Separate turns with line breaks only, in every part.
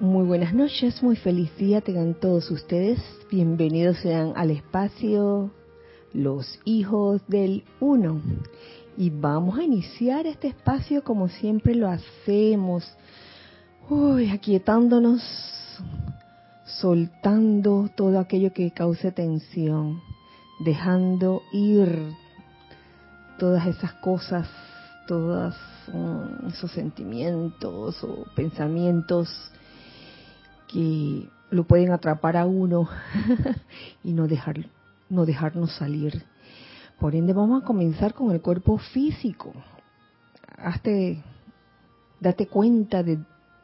Muy buenas noches, muy feliz día tengan todos ustedes. Bienvenidos sean al espacio Los Hijos del Uno. Y vamos a iniciar este espacio como siempre lo hacemos. Uy, aquietándonos, soltando todo aquello que cause tensión, dejando ir todas esas cosas, todos mm, esos sentimientos o pensamientos que lo pueden atrapar a uno y no, dejar, no dejarnos salir. Por ende, vamos a comenzar con el cuerpo físico. Hazte, date cuenta de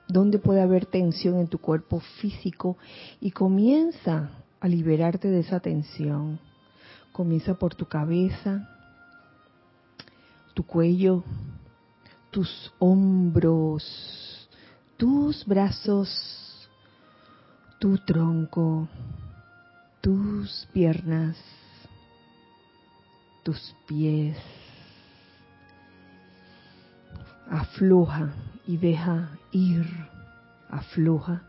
dónde puede haber tensión en tu cuerpo físico y comienza a liberarte de esa tensión. Comienza por tu cabeza, tu cuello, tus hombros, tus brazos, tu tronco, tus piernas, tus pies. Afloja y deja ir, afloja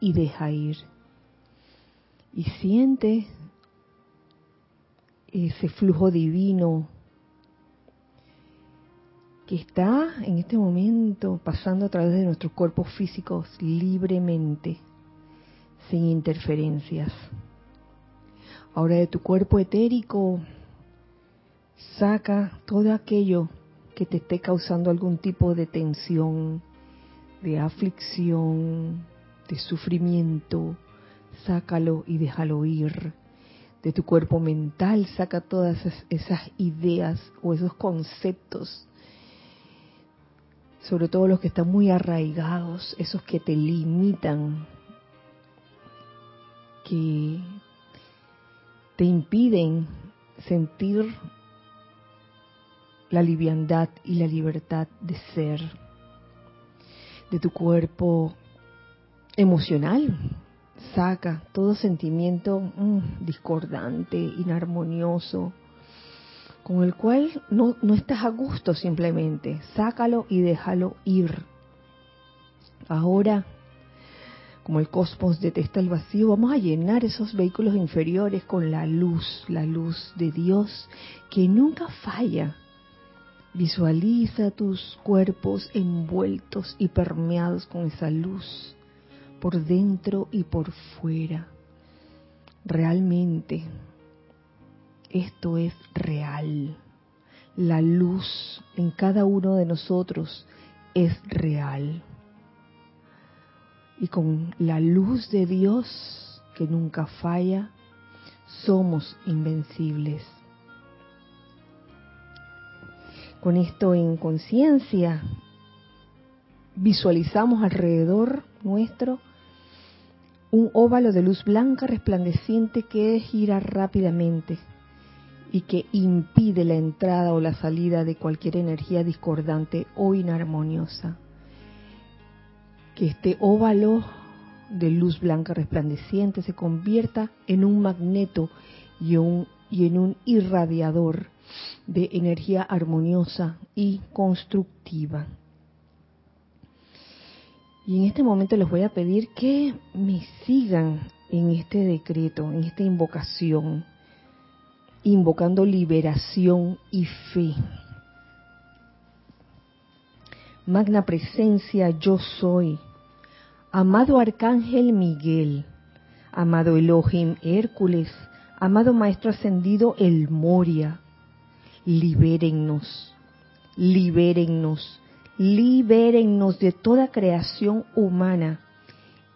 y deja ir. Y siente ese flujo divino que está en este momento pasando a través de nuestros cuerpos físicos libremente sin interferencias. Ahora de tu cuerpo etérico, saca todo aquello que te esté causando algún tipo de tensión, de aflicción, de sufrimiento, sácalo y déjalo ir. De tu cuerpo mental, saca todas esas, ideas o esos conceptos, sobre todo los que están muy arraigados, esos que te limitan, que te impiden sentir la liviandad y la libertad de ser de tu cuerpo emocional. Saca todo sentimiento mm, discordante, inarmonioso, con el cual no, no estás a gusto simplemente. Sácalo y déjalo ir. Ahora como el cosmos detesta el vacío, vamos a llenar esos vehículos inferiores con la luz, la luz de Dios que nunca falla. Visualiza tus cuerpos envueltos y permeados con esa luz, por dentro y por fuera. Realmente, esto es real. La luz en cada uno de nosotros es real y con la luz de Dios que nunca falla, somos invencibles. Con esto en conciencia, visualizamos alrededor nuestro un óvalo de luz blanca resplandeciente que gira rápidamente y que impide la entrada o la salida de cualquier energía discordante o inarmoniosa que este óvalo de luz blanca resplandeciente se convierta en un magneto y, en un irradiador de energía armoniosa y constructiva. Y en este momento les voy a pedir que me sigan en este decreto, en esta invocación, invocando liberación y fe. Magna presencia yo soy. Amado Arcángel Miguel, amado Elohim Hércules, amado Maestro Ascendido El Moria, libérennos, libérennos, libérennos de toda creación humana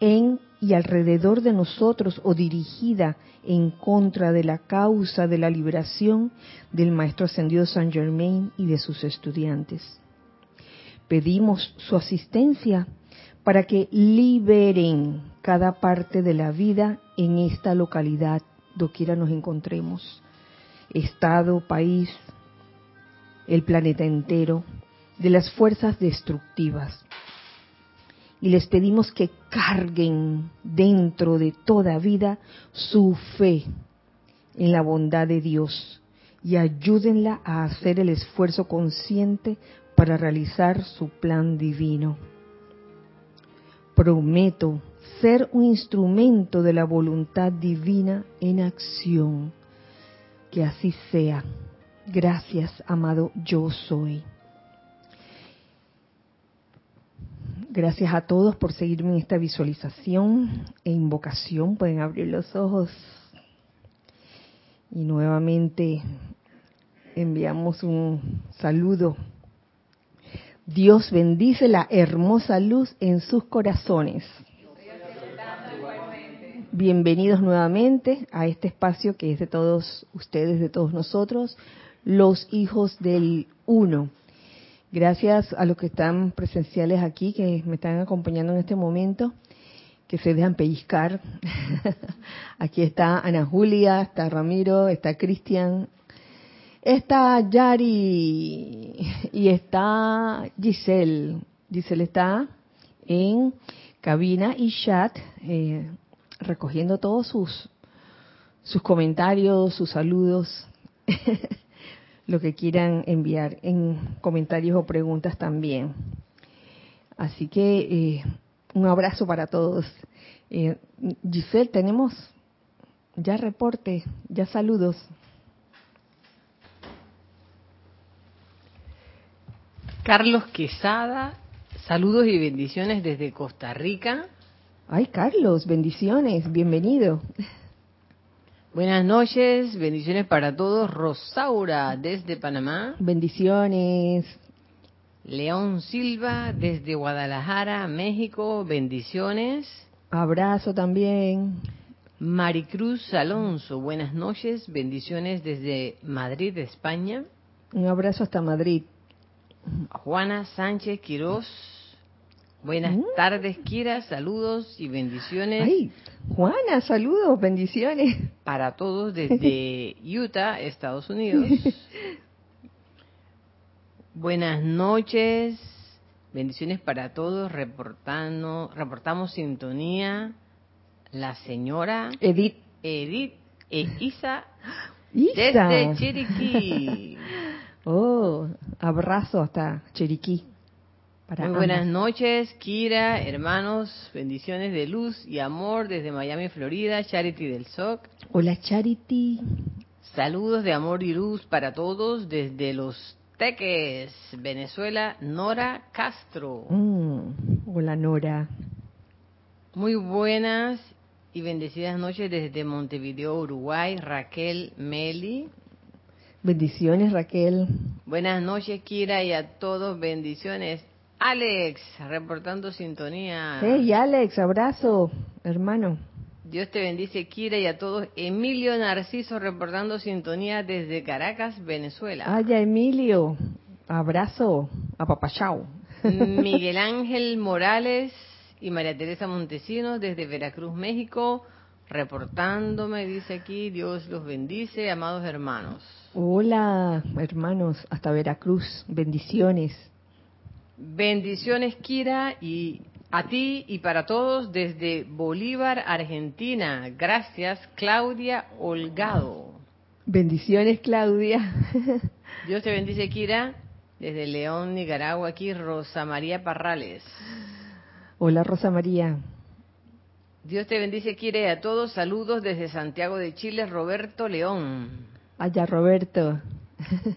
en y alrededor de nosotros o dirigida en contra de la causa de la liberación del Maestro Ascendido San Germain y de sus estudiantes. Pedimos su asistencia para que liberen cada parte de la vida en esta localidad, doquiera nos encontremos, estado, país, el planeta entero, de las fuerzas destructivas. Y les pedimos que carguen dentro de toda vida su fe en la bondad de Dios y ayúdenla a hacer el esfuerzo consciente para realizar su plan divino. Prometo ser un instrumento de la voluntad divina en acción. Que así sea. Gracias, amado yo soy. Gracias a todos por seguirme en esta visualización e invocación. Pueden abrir los ojos. Y nuevamente enviamos un saludo. Dios bendice la hermosa luz en sus corazones. Bienvenidos nuevamente a este espacio que es de todos ustedes, de todos nosotros, los hijos del uno. Gracias a los que están presenciales aquí, que me están acompañando en este momento, que se dejan pellizcar. aquí está Ana Julia, está Ramiro, está Cristian, está Yari y está Giselle. Giselle está en cabina y chat eh, recogiendo todos sus sus comentarios, sus saludos. lo que quieran enviar en comentarios o preguntas también. Así que eh, un abrazo para todos. Eh, Giselle, tenemos ya reporte, ya saludos.
Carlos Quesada, saludos y bendiciones desde Costa Rica.
Ay, Carlos, bendiciones, bienvenido.
Buenas noches, bendiciones para todos. Rosaura desde Panamá.
Bendiciones.
León Silva desde Guadalajara, México. Bendiciones.
Abrazo también.
Maricruz Alonso, buenas noches. Bendiciones desde Madrid, España.
Un abrazo hasta Madrid.
Juana Sánchez Quirós. Buenas mm. tardes, Kira. Saludos y bendiciones.
Ay, Juana, saludos, bendiciones.
Para todos desde Utah, Estados Unidos. Buenas noches. Bendiciones para todos. Reportando, reportamos sintonía. La señora
Edith.
Edith e Isa, desde Chiriquí.
Oh, abrazo hasta Chiriquí.
Muy buenas noches, Kira, hermanos, bendiciones de luz y amor desde Miami, Florida, Charity del SOC.
Hola, Charity.
Saludos de amor y luz para todos desde Los Teques, Venezuela, Nora Castro.
Mm, hola, Nora.
Muy buenas y bendecidas noches desde Montevideo, Uruguay, Raquel Meli.
Bendiciones, Raquel.
Buenas noches, Kira, y a todos bendiciones. Alex, reportando sintonía.
Hey, Alex, abrazo, hermano.
Dios te bendice, Kira, y a todos. Emilio Narciso, reportando sintonía desde Caracas, Venezuela.
Ay, Emilio, abrazo, a papachao.
Miguel Ángel Morales y María Teresa Montesinos, desde Veracruz, México, reportándome, dice aquí, Dios los bendice, amados hermanos.
Hola, hermanos, hasta Veracruz, bendiciones.
Bendiciones, Kira, y a ti y para todos desde Bolívar, Argentina. Gracias, Claudia Holgado.
Bendiciones, Claudia.
Dios te bendice, Kira. Desde León, Nicaragua, aquí Rosa María Parrales.
Hola, Rosa María.
Dios te bendice, Kira, y a todos. Saludos desde Santiago de Chile, Roberto León.
Allá, Roberto.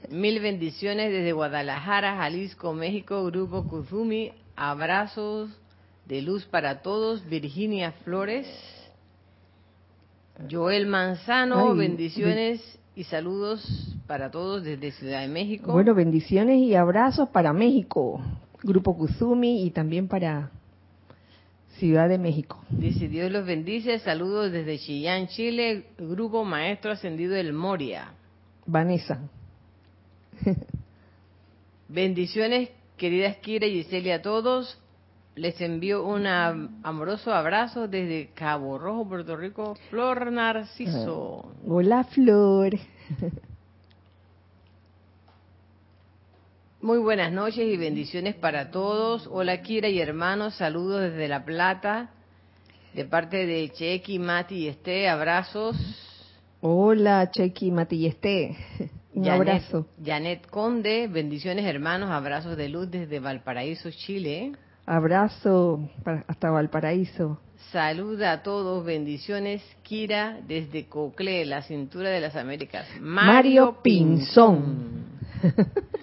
Mil bendiciones desde Guadalajara, Jalisco, México, Grupo Kuzumi. Abrazos de luz para todos. Virginia Flores. Joel Manzano, bendiciones y saludos para todos desde Ciudad de México.
Bueno, bendiciones y abrazos para México, Grupo Kuzumi y también para Ciudad de México.
Dice Dios los bendice, saludos desde Chillán, Chile, Grupo Maestro Ascendido del Moria.
Vanessa.
Bendiciones, queridas Kira y Giselle a todos. Les envío un amoroso abrazo desde Cabo Rojo, Puerto Rico, Flor Narciso.
Hola, Flor.
Muy buenas noches y bendiciones para todos. Hola, Kira y hermanos. Saludos desde La Plata. De parte de Chequi, Mati y Esté, abrazos.
Hola, Chequi, Mati y Esté. Un abrazo.
Janet Conde, bendiciones hermanos, abrazos de luz desde Valparaíso, Chile.
Abrazo hasta Valparaíso.
Saluda a todos, bendiciones, Kira, desde Cocle, la cintura de las Américas.
Mario, Pinzón.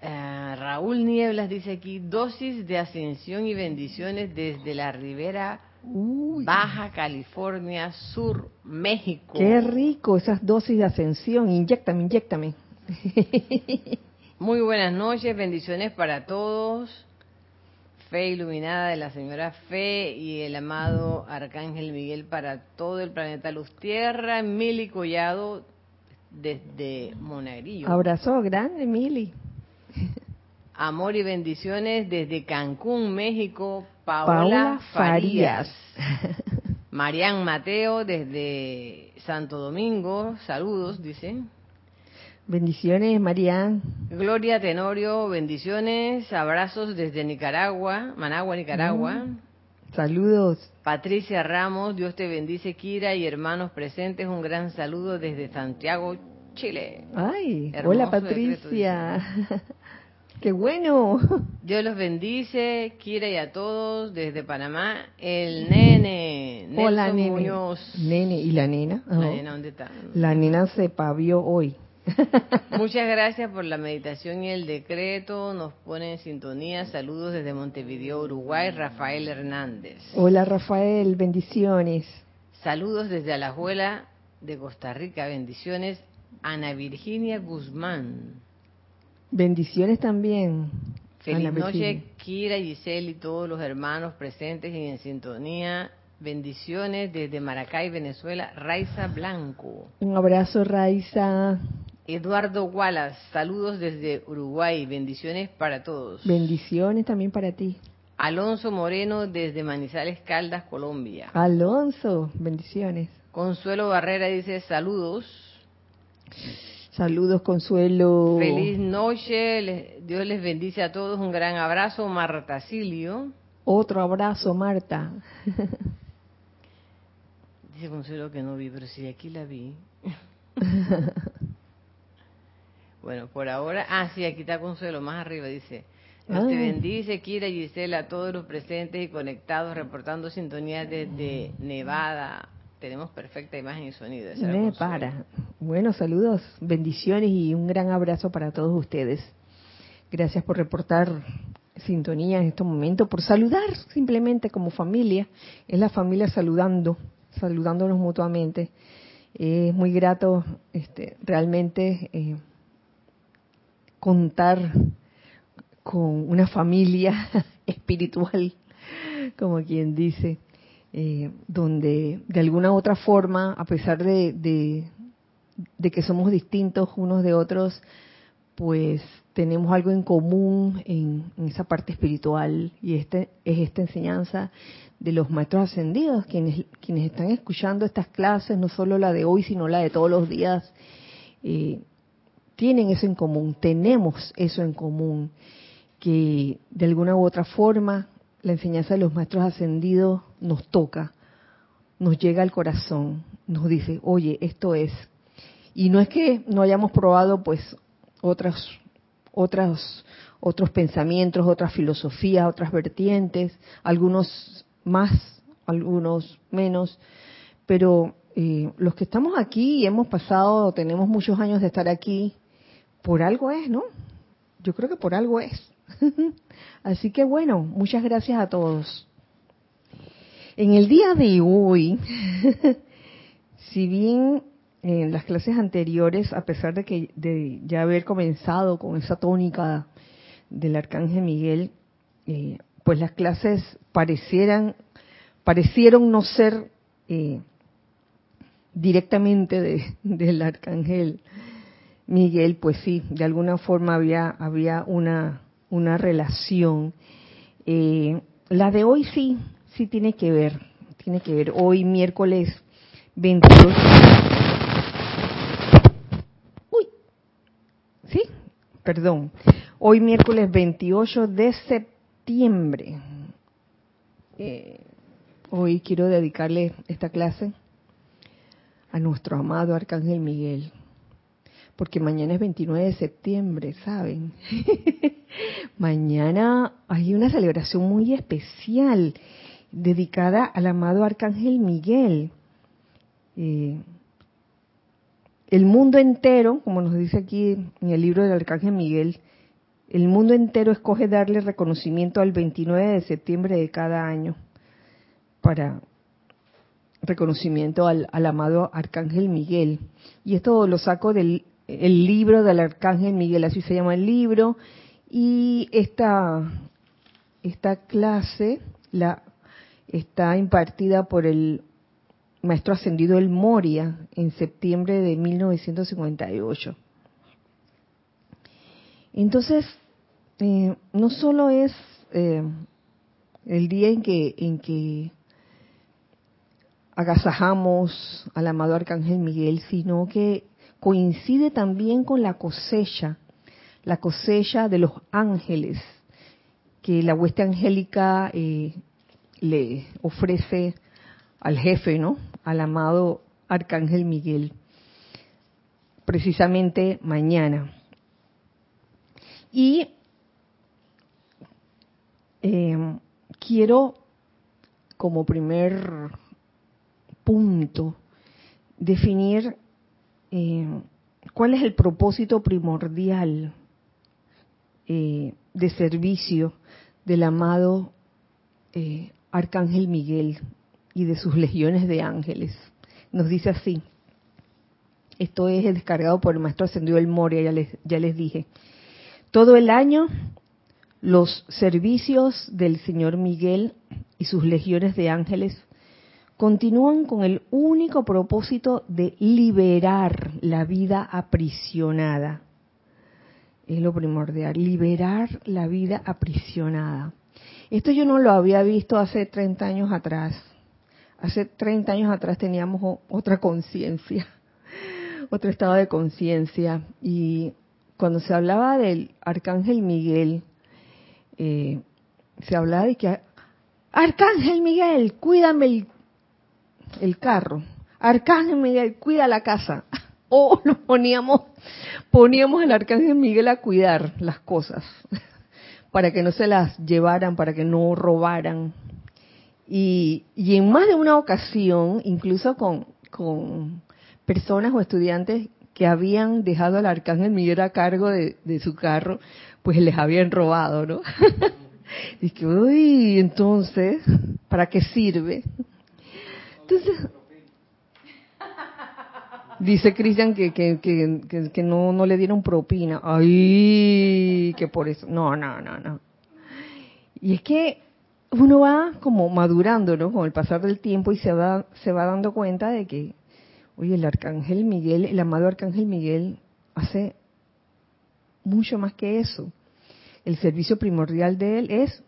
Eh, Raúl Nieblas dice aquí, dosis de ascensión y bendiciones desde la Ribera Baja California Sur, México.
Qué rico esas dosis de ascensión. Inyectame, inyectame.
Muy buenas noches, bendiciones para todos. Fe iluminada de la señora Fe y el amado Arcángel Miguel para todo el planeta Luz Tierra. Mili Collado desde Monagrillo.
Abrazo grande, Mili.
Amor y bendiciones desde Cancún, México. Paola, Farías. Marian Mateo desde Santo Domingo. Saludos, dice.
Bendiciones, Marian.
Gloria Tenorio, bendiciones, abrazos desde Nicaragua, Managua, Nicaragua.
Mm. Saludos.
Patricia Ramos, Dios te bendice, Kira y hermanos presentes, un gran saludo desde Santiago, Chile.
Ay, hola Patricia. Qué bueno.
Dios los bendice, Kira y a todos desde Panamá. El nene, Nelson
Hola, nene.
Muñoz.
Nene, ¿y la nena?
La
Oh.
nena, ¿dónde está?
La nena se pavió hoy.
Muchas gracias por la meditación y el decreto. Nos pone en sintonía. Saludos desde Montevideo, Uruguay, Rafael Hernández.
Hola Rafael, bendiciones.
Saludos desde Alajuela de Costa Rica. Bendiciones. Ana Virginia Guzmán.
Bendiciones también.
Feliz
Ana Virginia.
noche, Kira, Giselle y todos los hermanos presentes y en sintonía. Bendiciones desde Maracay, Venezuela, Raiza Blanco.
Un abrazo, Raiza.
Eduardo Wallace, saludos desde Uruguay, bendiciones para todos.
Bendiciones también para ti.
Alonso Moreno desde Manizales Caldas, Colombia.
Alonso, bendiciones.
Consuelo Barrera dice saludos.
Saludos, Consuelo.
Feliz noche, Dios les bendice a todos, un gran abrazo, Marta Silio.
Otro abrazo, Marta.
Dice Consuelo que no vi, pero sí, aquí la vi. bueno, por ahora, ah, sí, aquí está Consuelo, más arriba dice. Dios te bendice, Kira y Gisela, a todos los presentes y conectados, reportando sintonía desde Nevada. Tenemos perfecta imagen y sonido.
Me para. Bueno, saludos, bendiciones y un gran abrazo para todos ustedes. Gracias por reportar sintonía en estos momentos, por saludar simplemente como familia. Es la familia saludando, saludándonos mutuamente. Es muy grato este, realmente eh, contar con una familia espiritual, como quien dice, eh, donde de alguna u otra forma, a pesar de, de, que somos distintos unos de otros, pues tenemos algo en común en, en esa parte espiritual. Y este es esta enseñanza de los maestros ascendidos, quienes, quienes están escuchando estas clases, no solo la de hoy, sino la de todos los días, eh, tienen eso en común, tenemos eso en común, que de alguna u otra forma la enseñanza de los maestros ascendidos nos toca, nos llega al corazón, nos dice, oye, esto es. Y no es que no hayamos probado pues otras, otras, otros pensamientos, otras filosofías, otras vertientes, algunos más, algunos menos, pero eh, los que estamos aquí y hemos pasado, tenemos muchos años de estar aquí, por algo es, ¿no? Yo creo que por algo es. Así que bueno, muchas gracias a todos. En el día de hoy, si bien en las clases anteriores, a pesar de que de ya haber comenzado con esa tónica del arcángel Miguel, eh, pues las clases parecieran, parecieron no ser eh, directamente de- del arcángel Miguel, pues sí, de alguna forma había, había una, una relación. Eh, la de hoy sí, sí tiene que ver, tiene que ver. Hoy miércoles 22. Uy, sí, perdón. Hoy miércoles 28 de septiembre. Eh, hoy quiero dedicarle esta clase a nuestro amado Arcángel Miguel porque mañana es 29 de septiembre, ¿saben? mañana hay una celebración muy especial dedicada al amado Arcángel Miguel. Eh, el mundo entero, como nos dice aquí en el libro del Arcángel Miguel, el mundo entero escoge darle reconocimiento al 29 de septiembre de cada año para reconocimiento al, al amado Arcángel Miguel. Y esto lo saco del el libro del Arcángel Miguel, así se llama el libro, y esta, esta clase la, está impartida por el maestro ascendido El Moria en septiembre de 1958. Entonces, eh, no solo es eh, el día en que, en que agasajamos al amado Arcángel Miguel, sino que coincide también con la cosecha, la cosecha de los ángeles que la hueste angélica eh, le ofrece al jefe, ¿no? Al amado Arcángel Miguel, precisamente mañana. Y eh, quiero, como primer punto, definir eh, cuál es el propósito primordial eh, de servicio del amado eh, Arcángel Miguel y de sus legiones de ángeles. Nos dice así. Esto es descargado por el maestro ascendido el Moria, ya les, ya les dije. Todo el año los servicios del Señor Miguel y sus legiones de ángeles continúan con el único propósito de liberar la vida aprisionada. Es lo primordial, liberar la vida aprisionada. Esto yo no lo había visto hace 30 años atrás. Hace 30 años atrás teníamos otra conciencia, otro estado de conciencia. Y cuando se hablaba del arcángel Miguel, eh, se hablaba de que, Arcángel Miguel, cuídame el el carro. Arcángel Miguel, cuida la casa. O nos poníamos, poníamos al Arcángel Miguel a cuidar las cosas, para que no se las llevaran, para que no robaran. Y, y en más de una ocasión, incluso con, con personas o estudiantes que habían dejado al Arcángel Miguel a cargo de, su carro, pues les habían robado, ¿no? Dice, uy, entonces, ¿para qué sirve? Dice Cristian que, que, que, que, no, no le dieron propina. Ay, que por eso. No, no, no, no. Y es que uno va como madurando, ¿no? Con el pasar del tiempo y se va, se va dando cuenta de que, oye, el arcángel Miguel, el amado arcángel Miguel, hace mucho más que eso. El servicio primordial de él es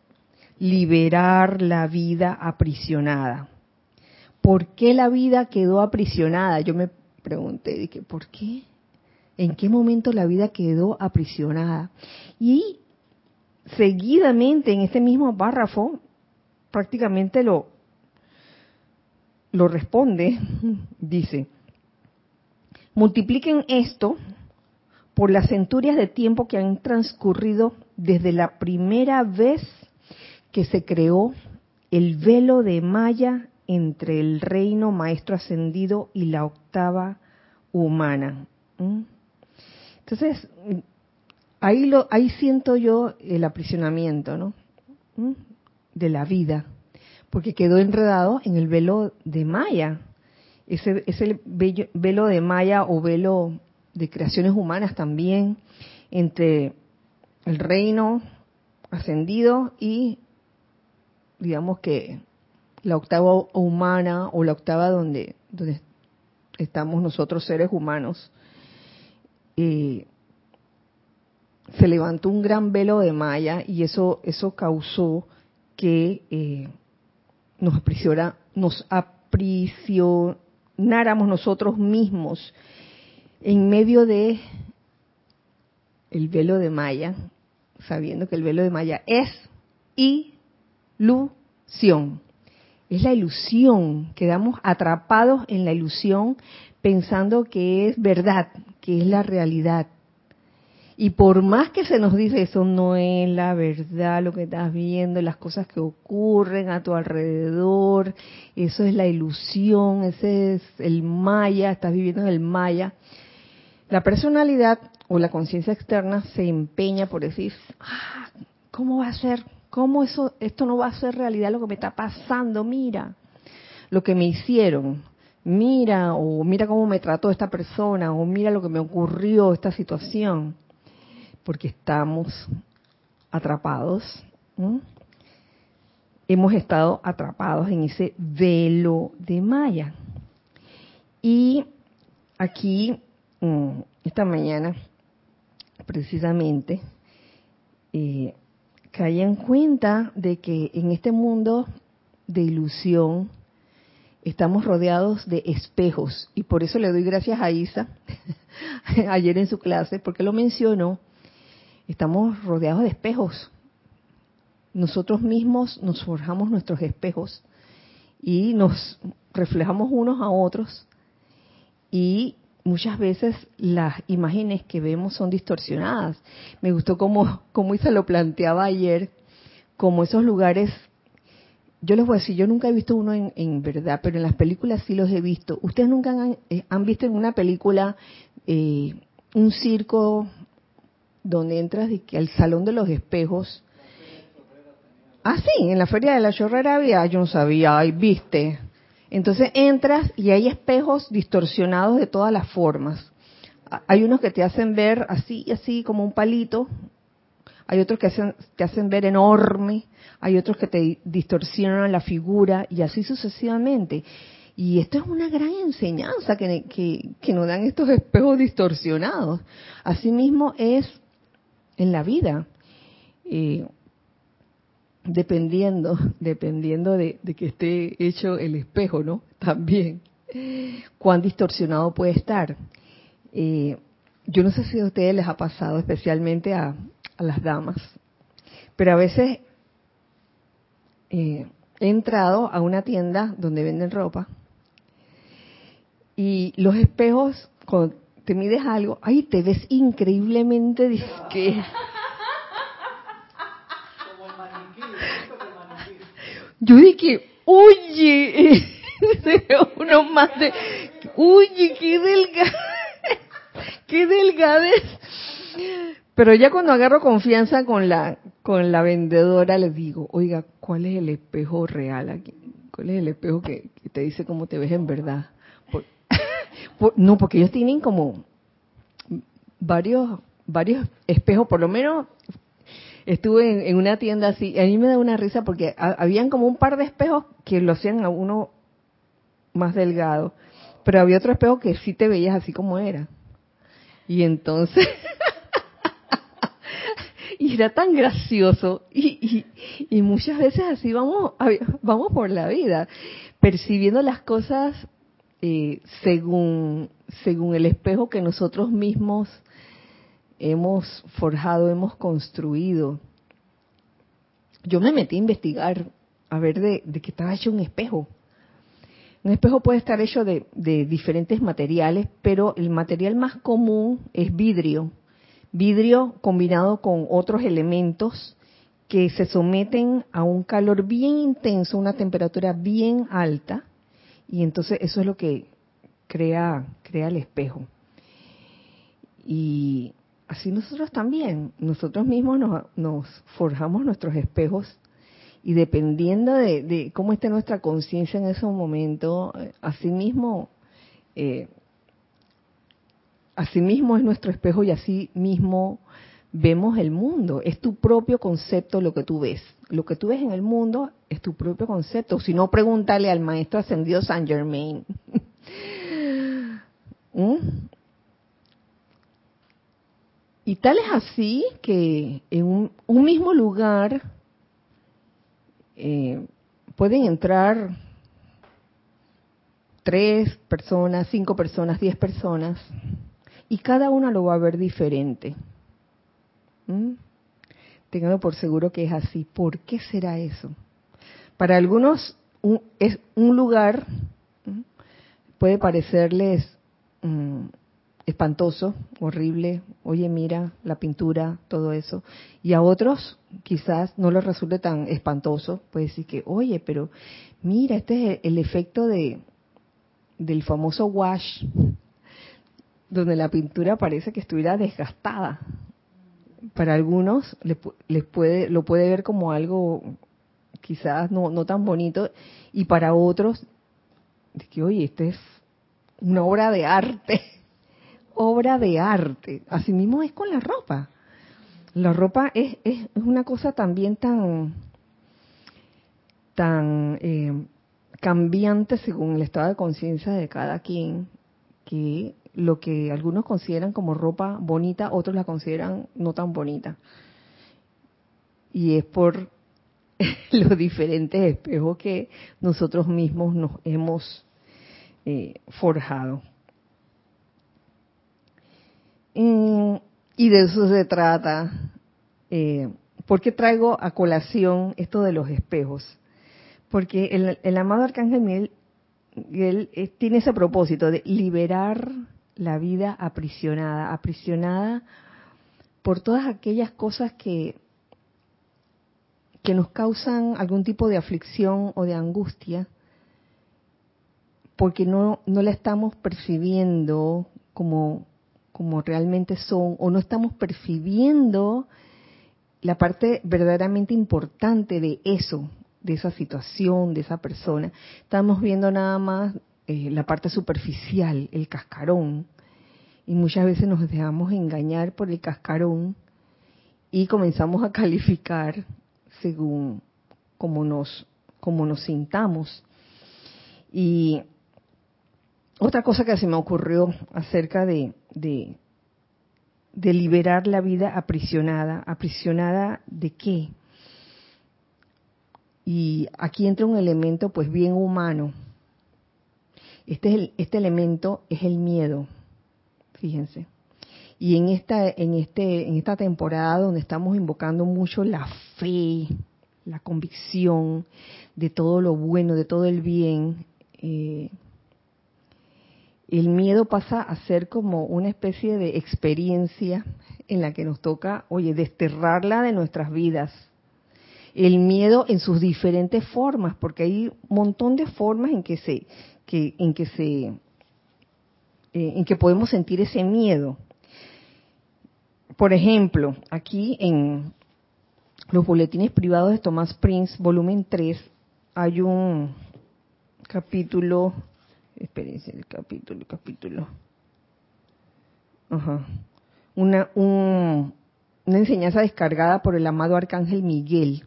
liberar la vida aprisionada. ¿Por qué la vida quedó aprisionada? Yo me pregunté, dije, ¿por qué? ¿En qué momento la vida quedó aprisionada? Y seguidamente en este mismo párrafo prácticamente lo, lo responde, dice, multipliquen esto por las centurias de tiempo que han transcurrido desde la primera vez que se creó el velo de Maya entre el reino maestro ascendido y la octava humana. Entonces, ahí, lo, ahí siento yo el aprisionamiento. De la vida, porque quedó enredado en el velo de Maya, ese velo de Maya o velo de creaciones humanas también, entre el reino ascendido y digamos que la octava humana o la octava donde, donde estamos nosotros seres humanos, se levantó un gran velo de malla y eso, eso causó que eh, nos, aprisiona, nos aprisionáramos nosotros mismos en medio de el velo de malla, sabiendo que el velo de malla es ilusión es la ilusión, quedamos atrapados en la ilusión pensando que es verdad, que es la realidad. Y por más que se nos dice eso no es la verdad, lo que estás viendo, las cosas que ocurren a tu alrededor, eso es la ilusión, ese es el maya, estás viviendo en el maya. La personalidad o la conciencia externa se empeña por decir, ah, ¿cómo va a ser? ¿Cómo eso, esto no va a ser realidad lo que me está pasando? Mira, lo que me hicieron, mira, o mira cómo me trató esta persona, o mira lo que me ocurrió, esta situación porque estamos atrapados. Hemos estado atrapados en ese velo de Maya. Y aquí, mm, esta mañana, precisamente, eh, caí en cuenta de que en este mundo de ilusión estamos rodeados de espejos. Y por eso le doy gracias a Isa ayer en su clase, porque lo mencionó estamos rodeados de espejos. Nosotros mismos nos forjamos nuestros espejos y nos reflejamos unos a otros y muchas veces las imágenes que vemos son distorsionadas. Me gustó como, como Isa lo planteaba ayer, como esos lugares, yo les voy a decir, yo nunca he visto uno en, verdad, pero en las películas sí los he visto. ¿Ustedes nunca han, eh, visto en una película eh, un circo donde entras al salón de los espejos. Ah, sí, en la feria de la chorrera había, yo no sabía, ay, viste. Entonces entras y hay espejos distorsionados de todas las formas. Hay unos que te hacen ver así, así como un palito. Hay otros que hacen, te hacen ver enorme. Hay otros que te distorsionan la figura y así sucesivamente. Y esto es una gran enseñanza que, que, que nos dan estos espejos distorsionados. Asimismo es en la vida. Dependiendo, dependiendo de, que esté hecho el espejo, ¿no? También, cuán distorsionado puede estar. Eh, yo no sé si a ustedes les ha pasado, especialmente a, las damas, pero a veces eh, he entrado a una tienda donde venden ropa y los espejos, con te mides algo, ay, te ves increíblemente disque. Yo dije, oye, uno más de, oye, qué delgada, qué delgadez. Pero ya cuando agarro confianza con la, con la vendedora, le digo, oiga, ¿cuál es el espejo real aquí? ¿Cuál es el espejo que te dice cómo te ves en verdad? no, porque ellos tienen como varios, varios espejos, por lo menos estuve en, una tienda así, a mí me da una risa porque habían como un par de espejos que lo hacían a uno más delgado, pero había otro espejo que sí te veías así como era. Y entonces, y era tan gracioso, y, y, y muchas veces así vamos, vamos por la vida, percibiendo las cosas eh, según, según el espejo que nosotros mismos hemos forjado, hemos construido. Yo me metí a investigar a ver de, qué estaba hecho un espejo. Un espejo puede estar hecho de, de, diferentes materiales, pero el material más común es vidrio. Vidrio combinado con otros elementos que se someten a un calor bien intenso, una temperatura bien alta, y entonces eso es lo que crea, crea el espejo. Y así nosotros también, nosotros mismos nos, forjamos nuestros espejos y dependiendo de, cómo esté nuestra conciencia en ese momento, así mismo, eh, así mismo es nuestro espejo y así mismo vemos el mundo. Es tu propio concepto lo que tú ves. Lo que tú ves en el mundo es tu propio concepto. Si no, pregúntale al maestro ascendido Saint Germain. ¿Mm? Y tal es así que en un, mismo lugar eh, pueden entrar tres personas, cinco personas, diez personas, y cada una lo va a ver diferente. ¿Mm? Por seguro que es así. ¿Por qué será eso? Para algunos es un lugar puede parecerles mm, espantoso, horrible, oye mira la pintura, todo eso. Y a otros quizás no les resulte tan espantoso, puede decir que, oye, pero mira, este es el, efecto de del famoso wash, donde la pintura parece que estuviera desgastada. Para algunos les, puede, lo puede ver como algo quizás no, no tan bonito, y para otros, de que, oye, este es una obra de arte obra de arte. Asimismo es con la ropa. La ropa es, es, una cosa también tan, tan eh, cambiante según el estado de conciencia de cada quien, que lo que algunos consideran como ropa bonita, otros la consideran no tan bonita. Y es por los diferentes espejos que nosotros mismos nos hemos eh, forjado. Y de eso se trata. Eh, ¿Por qué traigo a colación esto de los espejos? Porque el, amado Arcángel Miguel eh, tiene ese propósito de liberar la vida aprisionada, aprisionada por todas aquellas cosas que, que nos causan algún tipo de aflicción o de angustia, porque no, no la estamos percibiendo como como realmente son o no estamos percibiendo la parte verdaderamente importante de eso, de esa situación, de esa persona. Estamos viendo nada más eh, la parte superficial, el cascarón, y muchas veces nos dejamos engañar por el cascarón y comenzamos a calificar según como nos, como nos sintamos. Y otra cosa que se me ocurrió acerca de, de, liberar la vida aprisionada. ¿Aprisionada de qué? Y aquí entra un elemento pues bien humano. Este, es este elemento es el miedo, fíjense. Y en esta, en, este, en esta temporada donde estamos invocando mucho la fe, la convicción de todo lo bueno, de todo el bien, eh, el miedo pasa a ser como una especie de experiencia en la que nos toca, oye, desterrarla de nuestras vidas. El miedo en sus diferentes formas, porque hay un montón de formas en que se, que, en que se, eh, en que podemos sentir ese miedo. Por ejemplo, aquí en los boletines privados de Thomas Prince, volumen 3, hay un capítulo Espérense, el capítulo, capítulo. Ajá. Una, una enseñanza descargada por el amado Arcángel Miguel.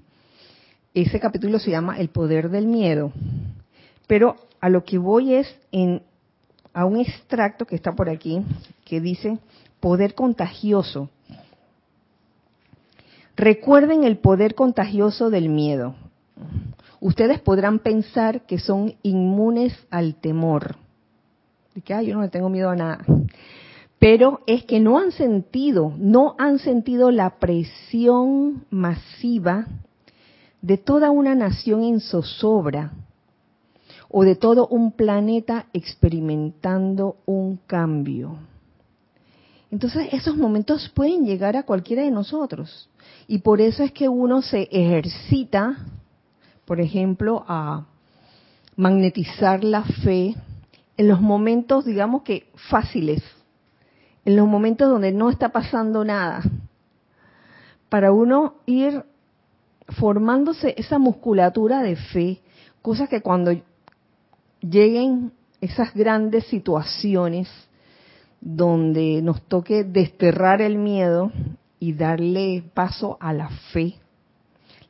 Ese capítulo se llama El poder del miedo. Pero a lo que voy es en, a un extracto que está por aquí, que dice poder contagioso. Recuerden el poder contagioso del miedo. Ustedes podrán pensar que son inmunes al temor. De que, yo no le tengo miedo a nada. Pero es que no han sentido, no han sentido la presión masiva de toda una nación en zozobra o de todo un planeta experimentando un cambio. Entonces esos momentos pueden llegar a cualquiera de nosotros. Y por eso es que uno se ejercita por ejemplo, a magnetizar la fe en los momentos, digamos que fáciles, en los momentos donde no está pasando nada, para uno ir formándose esa musculatura de fe, cosa que cuando lleguen esas grandes situaciones donde nos toque desterrar el miedo y darle paso a la fe,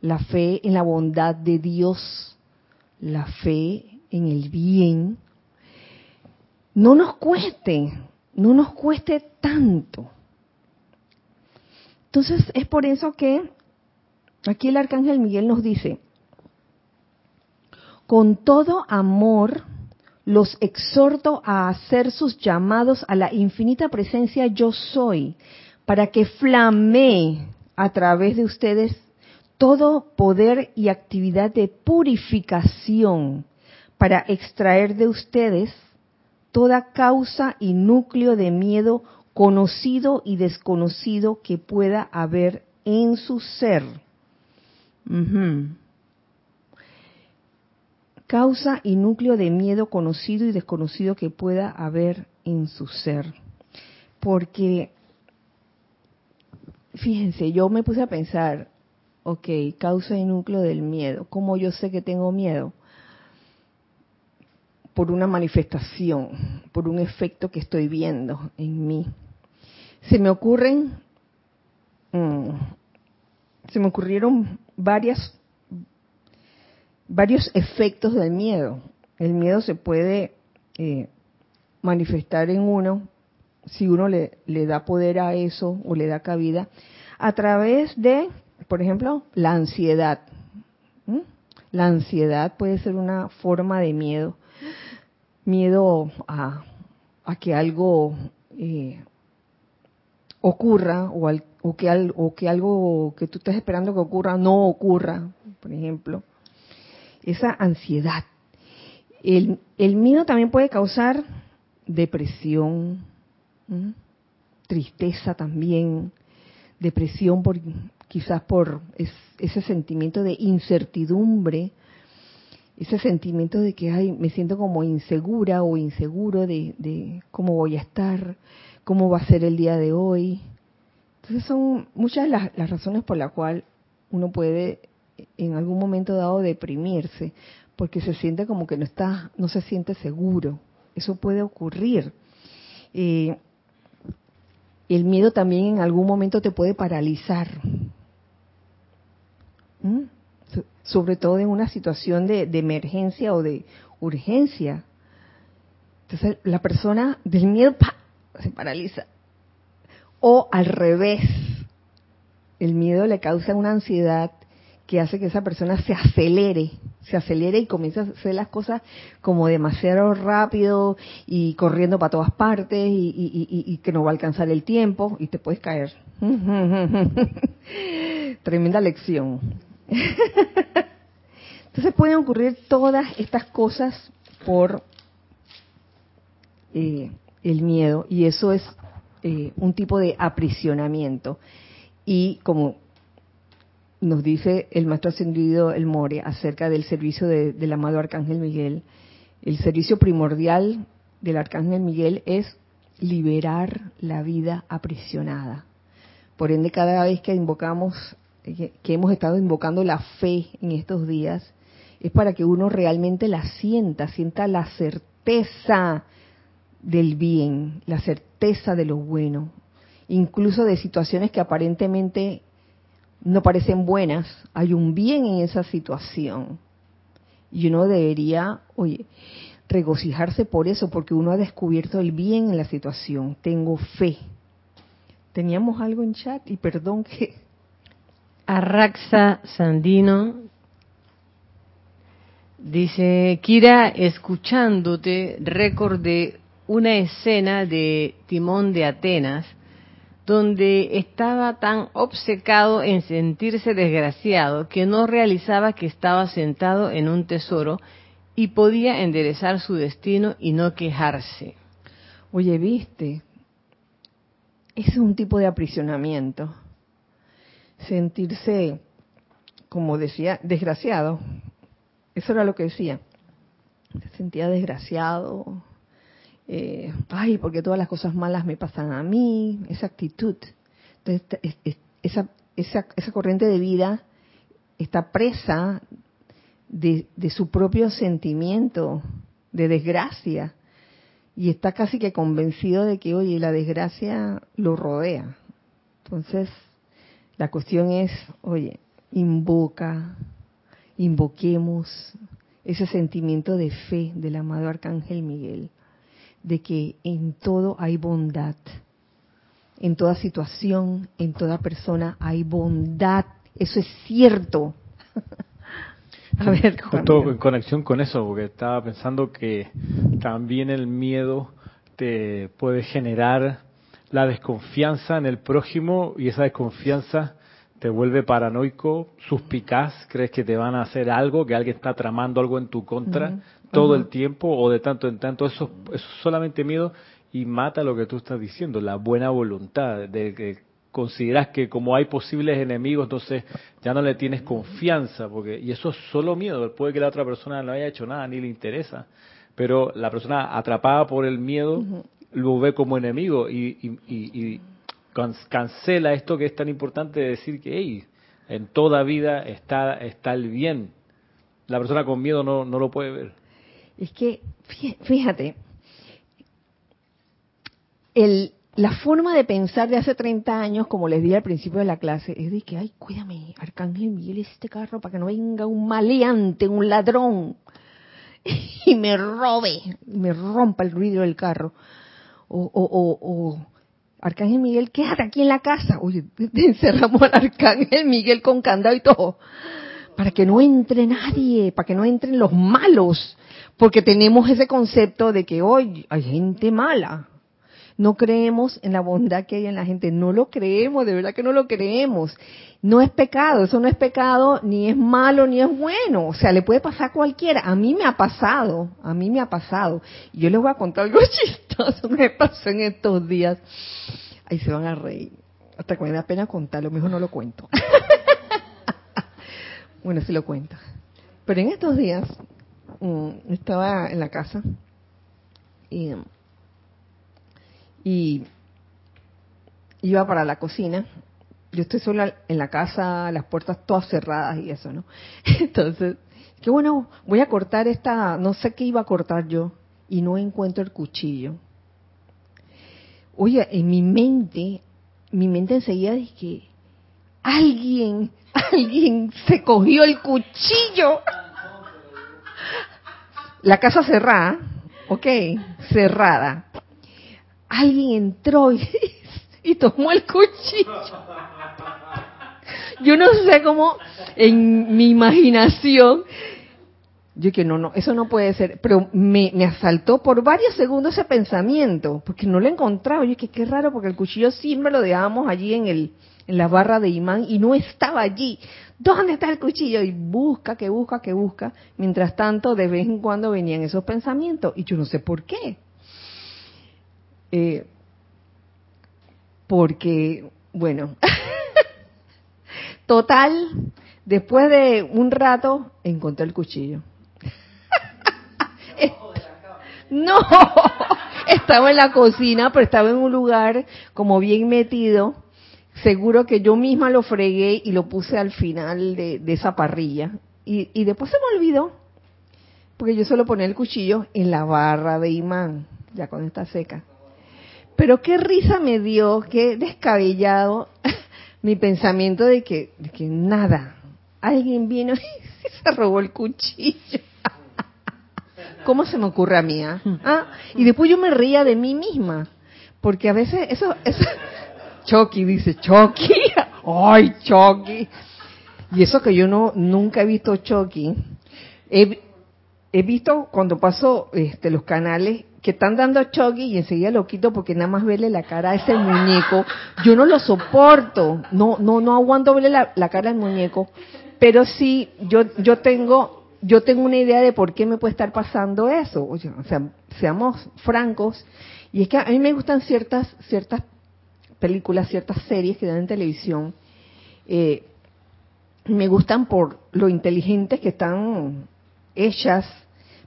la fe en la bondad de Dios, la fe en el bien, no nos cueste, no nos cueste tanto. Entonces es por eso que aquí el arcángel Miguel nos dice, con todo amor los exhorto a hacer sus llamados a la infinita presencia yo soy, para que flamee a través de ustedes todo poder y actividad de purificación para extraer de ustedes toda causa y núcleo de miedo conocido y desconocido que pueda haber en su ser. Causa y núcleo de miedo conocido y desconocido que pueda haber en su ser. Porque, fíjense, yo me puse a pensar, ok, causa y núcleo del miedo. ¿Cómo yo sé que tengo miedo? Por una manifestación, por un efecto que estoy viendo en mí. Se me ocurren, mm, se me ocurrieron varias, varios efectos del miedo. El miedo se puede eh, manifestar en uno si uno le, le da poder a eso o le da cabida a través de por ejemplo, la ansiedad. La ansiedad puede ser una forma de miedo. Miedo a, que algo eh, ocurra o, que algo que tú estás esperando que ocurra no ocurra, por ejemplo. Esa ansiedad. El miedo también puede causar depresión, tristeza también, depresión por, quizás por ese sentimiento de incertidumbre, ese sentimiento de que ay, me siento como insegura o inseguro de, cómo voy a estar, cómo va a ser el día de hoy. Entonces son muchas las, las razones por las cuales uno puede en algún momento dado deprimirse, porque se siente como que no está, no se siente seguro. Eso puede ocurrir. Eh, el miedo también en algún momento te puede paralizar. ¿Mm? sobre todo en una situación de, emergencia o de urgencia. Entonces la persona del miedo se paraliza. O al revés, el miedo le causa una ansiedad que hace que esa persona se acelere, se acelere y comienza a hacer las cosas como demasiado rápido y corriendo para todas partes y, y que no va a alcanzar el tiempo y te puedes caer. Tremenda lección. Entonces pueden ocurrir todas estas cosas por eh, el miedo y eso es eh, un tipo de aprisionamiento. Y como nos dice el maestro ascendido El More acerca del servicio del amado Arcángel Miguel, el servicio primordial del Arcángel Miguel es liberar la vida aprisionada. Por ende, cada vez que invocamos que, hemos estado invocando la fe en estos días, es para que uno realmente la sienta, sienta la certeza del bien, la certeza de lo bueno, incluso de situaciones que aparentemente no parecen buenas, hay un bien en esa situación. Y uno debería, oye, regocijarse por eso, porque uno ha descubierto el bien en la situación. Tengo fe. Teníamos algo en chat y perdón que
Arraxa Sandino dice, Kira, escuchándote, recordé una escena de Timón de Atenas donde estaba tan obcecado en sentirse desgraciado que no realizaba que estaba sentado en un tesoro y podía enderezar su destino y no quejarse.
Oye, viste, es un tipo de aprisionamiento sentirse, como decía, desgraciado. Eso era lo que decía. Se sentía desgraciado. Eh, ay, porque todas las cosas malas me pasan a mí. Esa actitud. Entonces, esa, esa, esa corriente de vida está presa de, de su propio sentimiento de desgracia y está casi que convencido de que, oye, la desgracia lo rodea. Entonces, la cuestión es, oye, invoca, invoquemos ese sentimiento de fe del amado Arcángel Miguel, de que en todo hay bondad, en toda situación, en toda persona hay bondad, eso es cierto.
A ver, justo en conexión con eso, porque estaba pensando que también el miedo te puede generar la desconfianza en el prójimo y esa desconfianza te vuelve paranoico, suspicaz, crees que te van a hacer algo, que alguien está tramando algo en tu contra todo el tiempo o de tanto en tanto. Eso, es solamente miedo y mata lo que tú estás diciendo, la buena voluntad, de que consideras que como hay posibles enemigos, entonces ya no le tienes confianza, porque y eso es solo miedo, puede que la otra persona no haya hecho nada ni le interesa, pero la persona atrapada por el miedo lo ve como enemigo y, y, cancela esto que es tan importante de decir que hey, en toda vida está, está el bien. La persona con miedo no, no lo puede ver.
Es que, fíjate, el, la forma de pensar de hace 30 años, como les di al principio de la clase, es de que, ay, cuídame, Arcángel Miguel, este carro para que no venga un maleante, un ladrón, y me robe, me rompa el ruido del carro. O, o, o, Arcángel Miguel, quédate aquí en la casa. Oye, encerramos al Arcángel Miguel con candado y todo. Para que no entre nadie, para que no entren los malos. Porque tenemos ese concepto de que hoy hay gente mala. No creemos en la bondad que hay en la gente. No lo creemos, de verdad que no lo creemos. No es pecado, eso no es pecado, ni es malo, ni es bueno. O sea, le puede pasar a cualquiera. A mí me ha pasado, a mí me ha pasado. Y yo les voy a contar algo chistoso que me pasó en estos días. Ahí se van a reír. Hasta que me da pena contarlo, mejor no lo cuento. bueno, sí lo cuento. Pero en estos días mm, estaba en la casa y, y iba para la cocina yo estoy sola en la casa, las puertas todas cerradas y eso, ¿no? Entonces, qué bueno, voy a cortar esta, no sé qué iba a cortar yo y no encuentro el cuchillo. Oye, en mi mente, mi mente enseguida dije, que alguien, alguien se cogió el cuchillo. La casa cerrada, ok, cerrada. Alguien entró y, tomó el cuchillo. Yo no sé cómo en mi imaginación, yo que no, no, eso no puede ser, pero me, me asaltó por varios segundos ese pensamiento, porque no lo encontraba. Yo que qué raro, porque el cuchillo siempre lo dejábamos allí en el en la barra de imán y no estaba allí. ¿Dónde está el cuchillo? Y busca, que busca, que busca. Mientras tanto, de vez en cuando venían esos pensamientos y yo no sé por qué. Eh, porque, bueno, Total, después de un rato encontré el cuchillo. no, estaba en la cocina, pero estaba en un lugar como bien metido. Seguro que yo misma lo fregué y lo puse al final de, esa parrilla. Y, después se me olvidó, porque yo solo ponía el cuchillo en la barra de imán, ya cuando está seca. Pero qué risa me dio, qué descabellado mi pensamiento de que, de que nada, alguien vino y se robó el cuchillo. ¿Cómo se me ocurre a mí? Ah? ah? Y después yo me ría de mí misma, porque a veces eso, eso Chucky dice, Chucky, ay Chucky. Y eso que yo no nunca he visto Chucky. He, he visto cuando paso este, los canales que están dando Chucky y enseguida lo quito porque nada más verle la cara a ese muñeco, yo no lo soporto, no, no, no aguanto verle la, cara al muñeco, pero sí, yo, yo tengo, yo tengo una idea de por qué me puede estar pasando eso, o sea, seamos francos, y es que a mí me gustan ciertas, ciertas películas, ciertas series que dan en televisión, eh, me gustan por lo inteligentes que están hechas,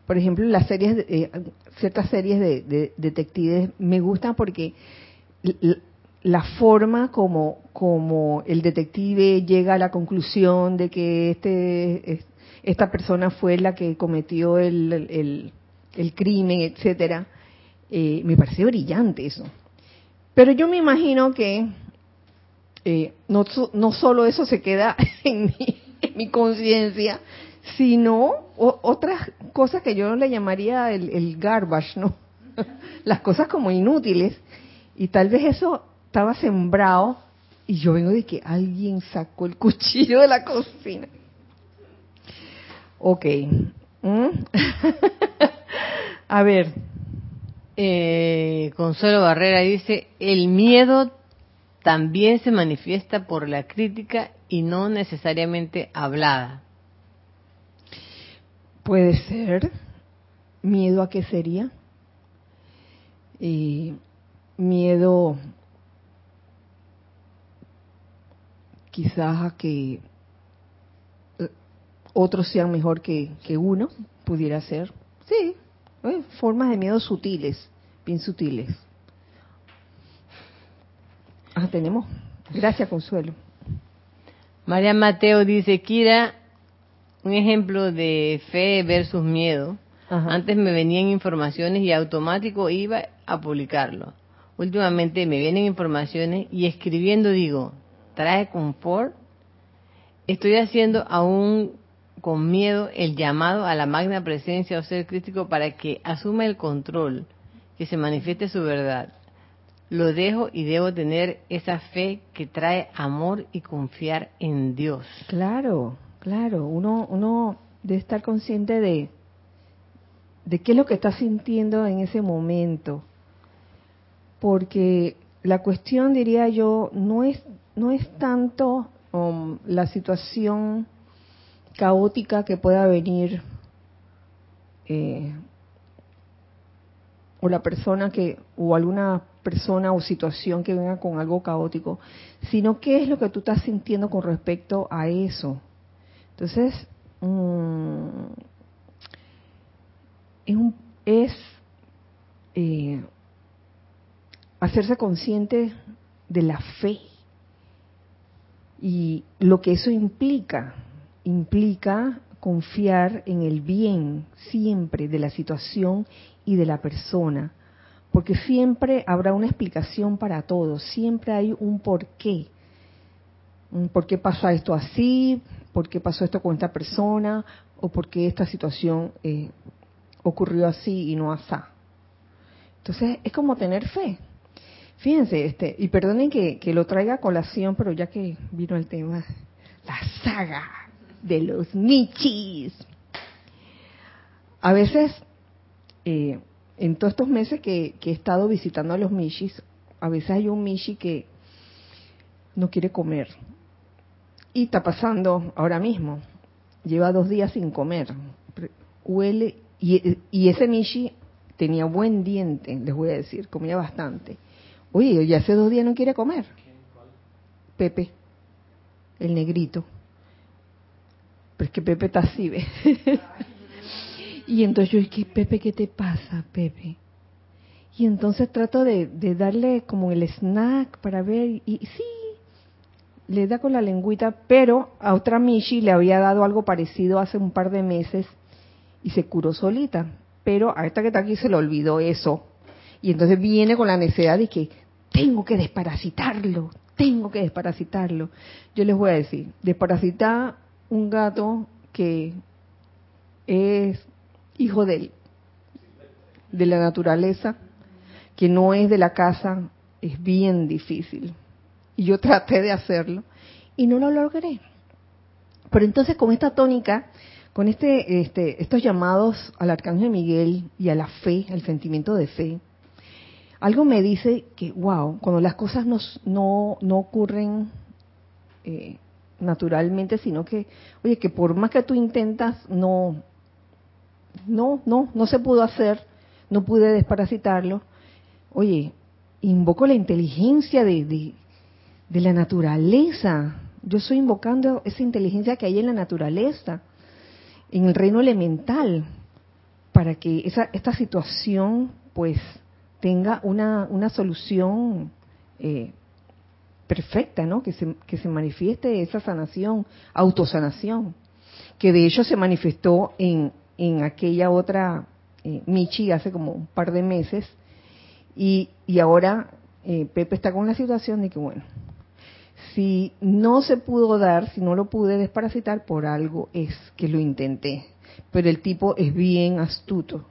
por ejemplo, las series, eh, ciertas series de, detectives me gustan porque la forma como, como el detective llega a la conclusión de que este, esta persona fue la que cometió el, el, crimen, etcétera, eh, me parece brillante eso. Pero yo me imagino que eh, no, no solo eso se queda en mi, mi conciencia, sino otras cosas que yo le llamaría el, garbage, ¿no? Las cosas como inútiles. Y tal vez eso estaba sembrado y yo vengo de que alguien sacó el cuchillo de la cocina. Ok. A ver.
Eh, Consuelo Barrera dice, el miedo también se manifiesta por la crítica y no necesariamente hablada.
Puede ser. ¿Miedo a qué sería? Y miedo quizás a que eh, otros sean mejor que, que uno, pudiera ser. Sí, ¿eh? formas de miedo sutiles, bien sutiles. Ah, tenemos. Gracias, Consuelo.
María Mateo dice, Kira, un ejemplo de fe versus miedo. Antes me venían informaciones y automático iba a publicarlo. Últimamente me vienen informaciones y escribiendo digo, trae confort. Estoy haciendo aún con miedo el llamado a la magna presencia o ser crítico para que asuma el control, que se manifieste su verdad. Lo dejo y debo tener esa fe que trae amor y confiar en Dios.
Claro, claro. Uno, uno debe estar consciente de, de qué es lo que está sintiendo en ese momento. Porque la cuestión, diría yo, no es, no es tanto um, la situación caótica que pueda venir eh, o la persona que o alguna persona o situación que venga con algo caótico, sino qué es lo que tú estás sintiendo con respecto a eso. Entonces, mm, es, eh, hacerse consciente de la fe y lo que eso implica. Implica confiar en el bien siempre de la situación y de la persona porque siempre habrá una explicación para todo, siempre hay un porqué. ¿Por qué pasa esto así? ¿Por qué pasó esto con esta persona? ¿O por qué esta situación eh, ocurrió así y no asá? Entonces es como tener fe. Fíjense, este, y perdonen que, lo traiga a colación, pero ya que vino el tema, la saga de los Michis. A veces eh, en todos estos meses que, he estado visitando a los Mishis, a veces hay un Mishi que no quiere comer. Y está pasando ahora mismo. Lleva dos días sin comer. Huele. Y, ese Mishi tenía buen diente, les voy a decir. Comía bastante. Oye, y hace dos días no quiere comer. Pepe. El negrito. Pero es que Pepe está así, ¿ves? Y entonces yo dije, Pepe, ¿qué te pasa, Pepe? Y entonces trato de, darle como el snack para ver, y, sí, le da con la lengüita, pero a otra Mishi le había dado algo parecido hace un par de meses y se curó solita. Pero a esta que está aquí se le olvidó eso. Y entonces viene con la necesidad de que tengo que desparasitarlo, tengo que desparasitarlo. Yo les voy a decir, desparasitar un gato que es hijo de, de la naturaleza, que no es de la casa, es bien difícil. Y yo traté de hacerlo y no lo logré. Pero entonces con esta tónica, con este, este, estos llamados al arcángel Miguel y a la fe, al sentimiento de fe, algo me dice que, wow, cuando las cosas no, no, no ocurren eh, naturalmente, sino que, oye, que por más que tú intentas, no, no, no, no se pudo hacer, no pude desparasitarlo. Oye, invoco la inteligencia de, la naturaleza. Yo estoy invocando esa inteligencia que hay en la naturaleza, en el reino elemental, para que esa, esta situación pues tenga una, una solución eh, perfecta, ¿no? Que se, que se manifieste esa sanación, autosanación, que de hecho se manifestó en, en aquella otra eh, Michi hace como un par de meses y, y ahora eh, Pepe está con la situación de que, bueno, si no se pudo dar, si no lo pude desparasitar, por algo es que lo intenté. Pero el tipo es bien astuto.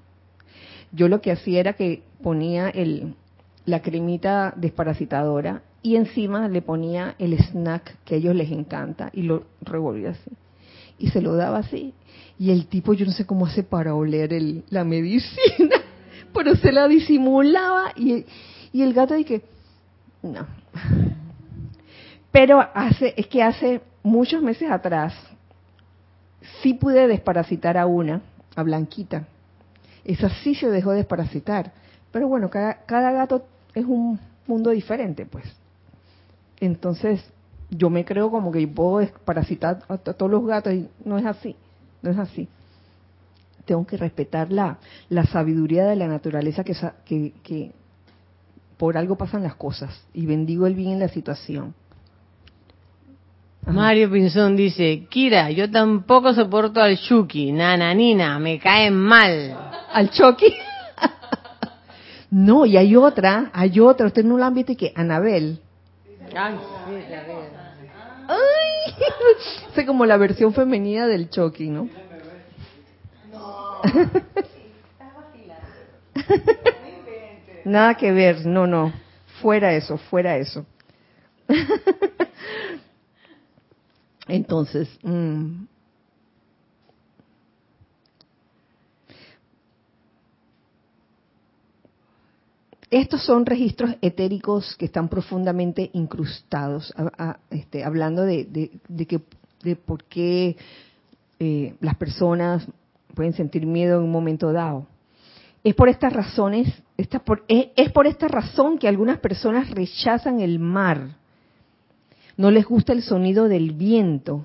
Yo lo que hacía era que ponía el, la cremita desparasitadora y encima le ponía el snack que a ellos les encanta y lo revolvía así. Y se lo daba así y el tipo, yo no sé cómo hace para oler el, la medicina, pero se la disimulaba y, y el gato dije, no. Pero hace, es que hace muchos meses atrás sí pude desparasitar a una, a Blanquita. Esa sí se dejó desparasitar. Pero bueno, cada, cada gato es un mundo diferente, pues. Entonces, yo me creo como que puedo desparasitar a, todos los gatos y no es así, no es así. Tengo que respetar la, la sabiduría de la naturaleza que, que, que por algo pasan las cosas y bendigo el bien en la situación.
Mario Pinzón dice, Kira, yo tampoco soporto al Chucky, nananina, me caen mal.
¿Al Chucky? no, y hay otra, hay otra, usted no la han visto que Anabel. Ay, Ay, es como la versión femenina del Chucky, ¿no? No. Nada que ver, no, no. Fuera eso, fuera eso. Entonces, mm, estos son registros etéricos que están profundamente incrustados, este, hablando de, que, de por qué eh, las personas pueden sentir miedo en un momento dado. Es por estas razones, es por esta razón que algunas personas rechazan el mar no les gusta el sonido del viento,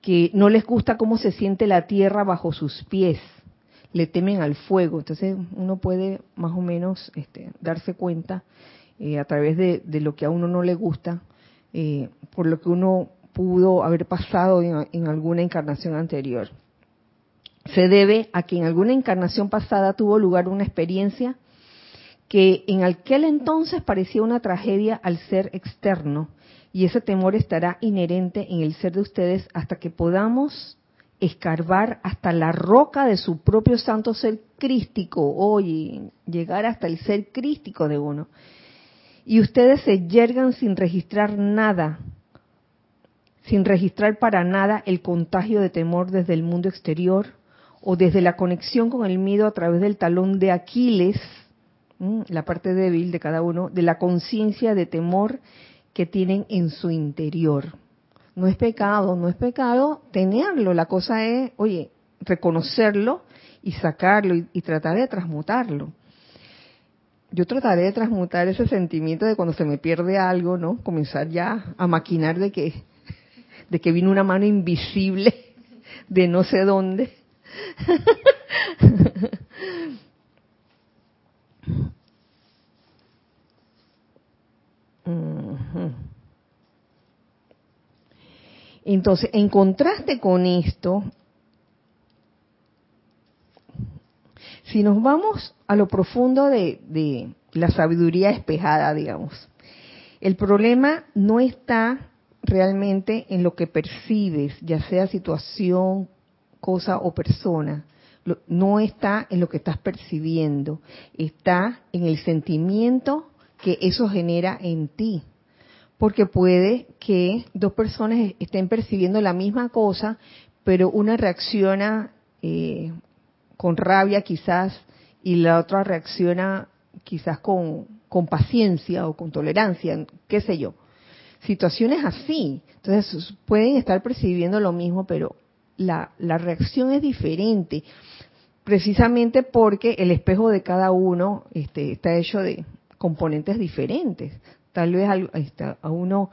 que no les gusta cómo se siente la tierra bajo sus pies, le temen al fuego. Entonces uno puede más o menos este, darse cuenta eh, a través de, lo que a uno no le gusta, eh, por lo que uno pudo haber pasado en alguna encarnación anterior. Se debe a que en alguna encarnación pasada tuvo lugar una experiencia que en aquel entonces parecía una tragedia al ser externo y ese temor estará inherente en el ser de ustedes hasta que podamos escarbar hasta la roca de su propio santo ser crístico, oye, llegar hasta el ser crístico de uno. Y ustedes se yergan sin registrar nada, sin registrar para nada el contagio de temor desde el mundo exterior o desde la conexión con el miedo a través del talón de Aquiles, la parte débil de cada uno, de la conciencia de temor que tienen en su interior. No es pecado, no es pecado tenerlo. La cosa es, oye, reconocerlo y sacarlo y, tratar de transmutarlo. Yo trataré de transmutar ese sentimiento de cuando se me pierde algo, ¿no? Comenzar ya a maquinar de que, de que vino una mano invisible de no sé dónde. Entonces, en contraste con esto, si nos vamos a lo profundo de, la sabiduría espejada, digamos, el problema no está realmente en lo que percibes, ya sea situación, cosa o persona. No está en lo que estás percibiendo, está en el sentimiento que eso genera en ti porque puede que dos personas estén percibiendo la misma cosa, pero una reacciona eh, con rabia quizás y la otra reacciona quizás con, paciencia o con tolerancia, qué sé yo. Situaciones así. Entonces pueden estar percibiendo lo mismo, pero la, la reacción es diferente precisamente porque el espejo de cada uno este, está hecho de componentes diferentes. Tal vez a, uno,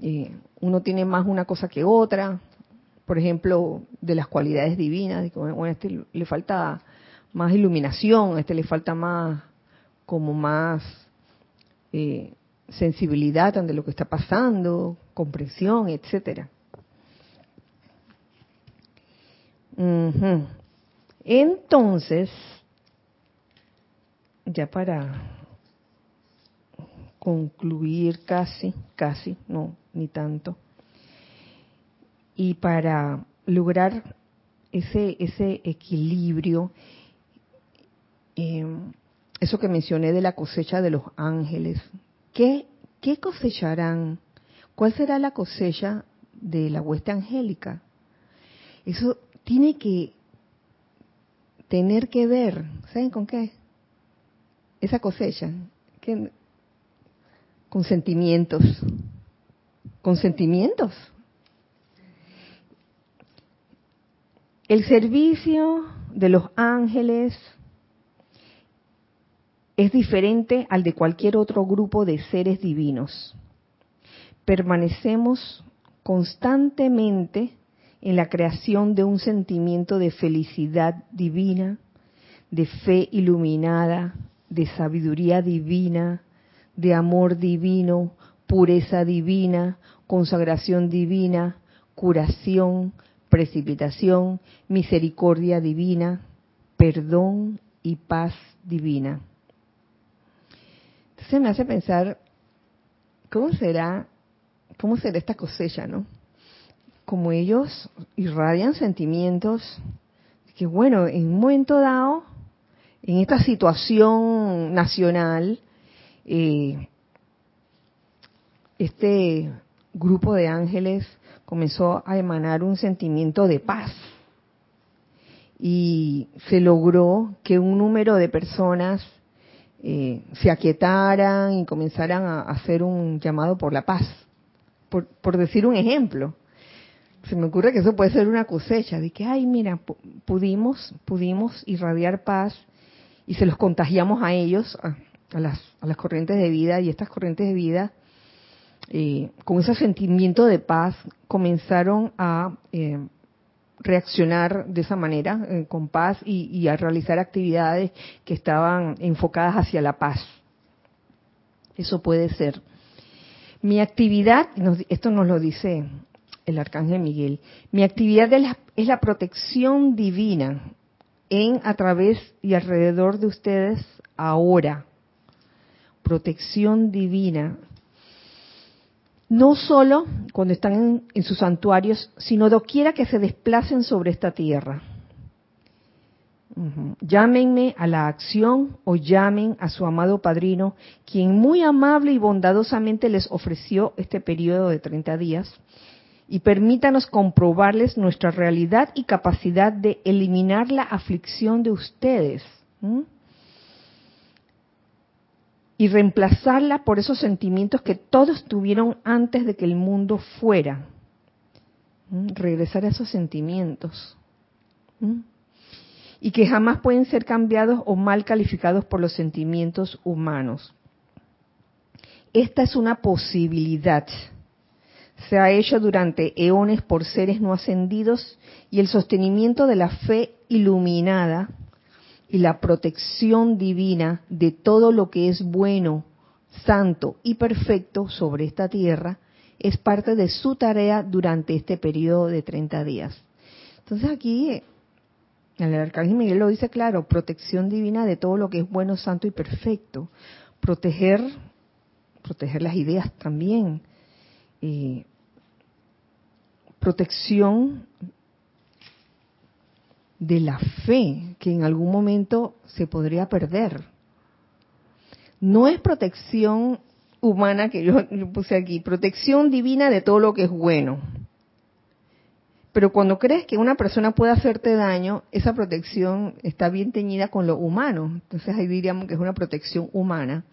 eh, uno tiene más una cosa que otra, por ejemplo, de las cualidades divinas, bueno, a este le falta más iluminación, a este le falta más, como más eh, sensibilidad ante lo que está pasando, comprensión, etcétera. Entonces, ya para concluir casi, casi, no, ni tanto. Y para lograr ese, ese equilibrio, em, eso que mencioné de la cosecha de los ángeles, ¿qué, ¿qué cosecharán? ¿Cuál será la cosecha de la hueste angélica? Eso tiene que tener que ver, ¿saben con qué? Esa cosecha con sentimientos, con sentimientos. El servicio de los ángeles es diferente al de cualquier otro grupo de seres divinos. Permanecemos constantemente en la creación de un sentimiento de felicidad divina, de fe iluminada, de sabiduría divina, de amor divino, pureza divina, consagración divina, curación, precipitación, misericordia divina, perdón y paz divina. Entonces me hace pensar, ¿cómo será, cómo será esta cosecha, no? Como ellos irradian sentimientos, que bueno, en un momento dado, en esta situación nacional, eh, este grupo de ángeles comenzó a emanar un sentimiento de paz y se logró que un número de personas eh, se aquietaran y comenzaran a hacer un llamado por la paz, por, decir un ejemplo. Se me ocurre que eso puede ser una cosecha de que, ay, mira, pudimos, pudimos irradiar paz y se los contagiamos a ellos, a, las, a las corrientes de vida y estas corrientes de vida eh, con ese sentimiento de paz, comenzaron a eh, reaccionar de esa manera, eh, con paz, y, a realizar actividades que estaban enfocadas hacia la paz. Eso puede ser. Mi actividad, esto nos lo dice el arcángel Miguel, mi actividad es la, es la protección divina en, a través y alrededor de ustedes ahora. Protección divina no solo cuando están en, sus santuarios, sino doquiera que se desplacen sobre esta tierra. Llámenme a la acción o llamen a su amado padrino, quien muy amable y bondadosamente les ofreció este periodo de 30 días, y permítanos comprobarles nuestra realidad y capacidad de eliminar la aflicción de ustedes y reemplazarla por esos sentimientos que todos tuvieron antes de que el mundo fuera. ¿Mm? Regresar a esos sentimientos. ¿Mm? Y que jamás pueden ser cambiados o mal calificados por los sentimientos humanos. Esta es una posibilidad. Se ha hecho durante eones por seres no ascendidos y el sostenimiento de la fe iluminada y la protección divina de todo lo que es bueno, santo y perfecto sobre esta tierra es parte de su tarea durante este periodo de 30 días. Entonces aquí el arcángel Miguel lo dice claro, protección divina de todo lo que es bueno, santo y perfecto. Proteger, proteger las ideas también. Eh, protección de la fe que en algún momento se podría perder. No es protección humana que yo, puse aquí, protección divina de todo lo que es bueno. Pero cuando crees que una persona puede hacerte daño, esa protección está bien teñida con lo humano. Entonces ahí diríamos que es una protección humana.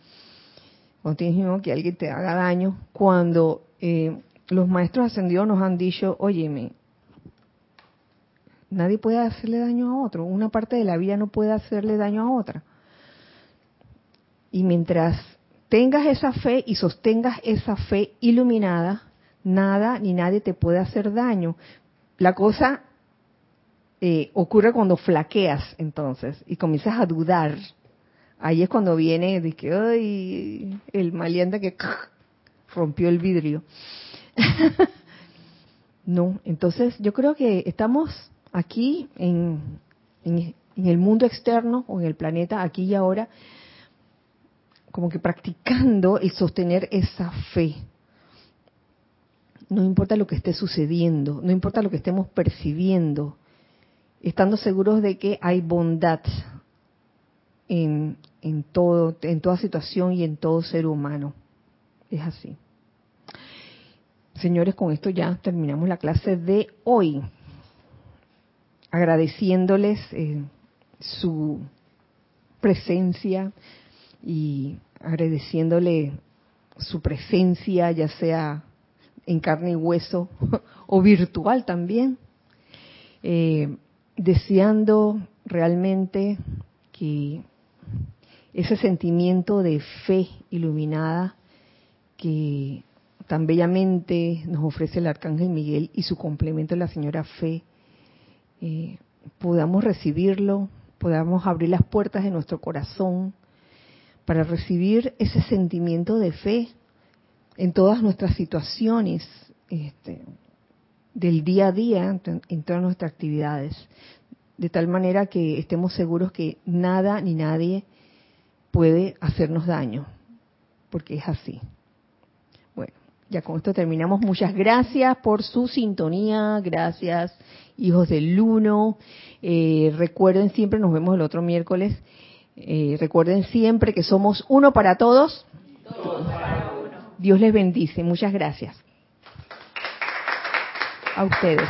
Cuando que alguien te haga daño, cuando eh, los maestros ascendidos nos han dicho, óyeme, Nadie puede hacerle daño a otro. Una parte de la vida no puede hacerle daño a otra. Y mientras tengas esa fe y sostengas esa fe iluminada, nada ni nadie te puede hacer daño. La cosa eh, ocurre cuando flaqueas entonces y comienzas a dudar. Ahí es cuando viene de que ay, el maleante que rompió el vidrio. no, entonces yo creo que estamos aquí en, el mundo externo o en el planeta, aquí y ahora, como que practicando y sostener esa fe. No importa lo que esté sucediendo, no importa lo que estemos percibiendo, estando seguros de que hay bondad en, en, todo, en toda situación y en todo ser humano. Es así. Señores, con esto ya terminamos la clase de hoy agradeciéndoles eh, su presencia y agradeciéndole su presencia, ya sea en carne y hueso o virtual también. Eh, deseando realmente que ese sentimiento de fe iluminada que tan bellamente nos ofrece el Arcángel Miguel y su complemento la señora Fe, podamos recibirlo, podamos abrir las puertas de nuestro corazón para recibir ese sentimiento de fe en todas nuestras situaciones este, del día a día, en todas nuestras actividades, de tal manera que estemos seguros que nada ni nadie puede hacernos daño, porque es así. Bueno, ya con esto terminamos. Muchas gracias por su sintonía, gracias hijos del Uno. Eh, recuerden siempre, nos vemos el otro miércoles. Eh, recuerden siempre que somos uno para todos. todos para uno. Dios les bendice. Muchas gracias. A ustedes.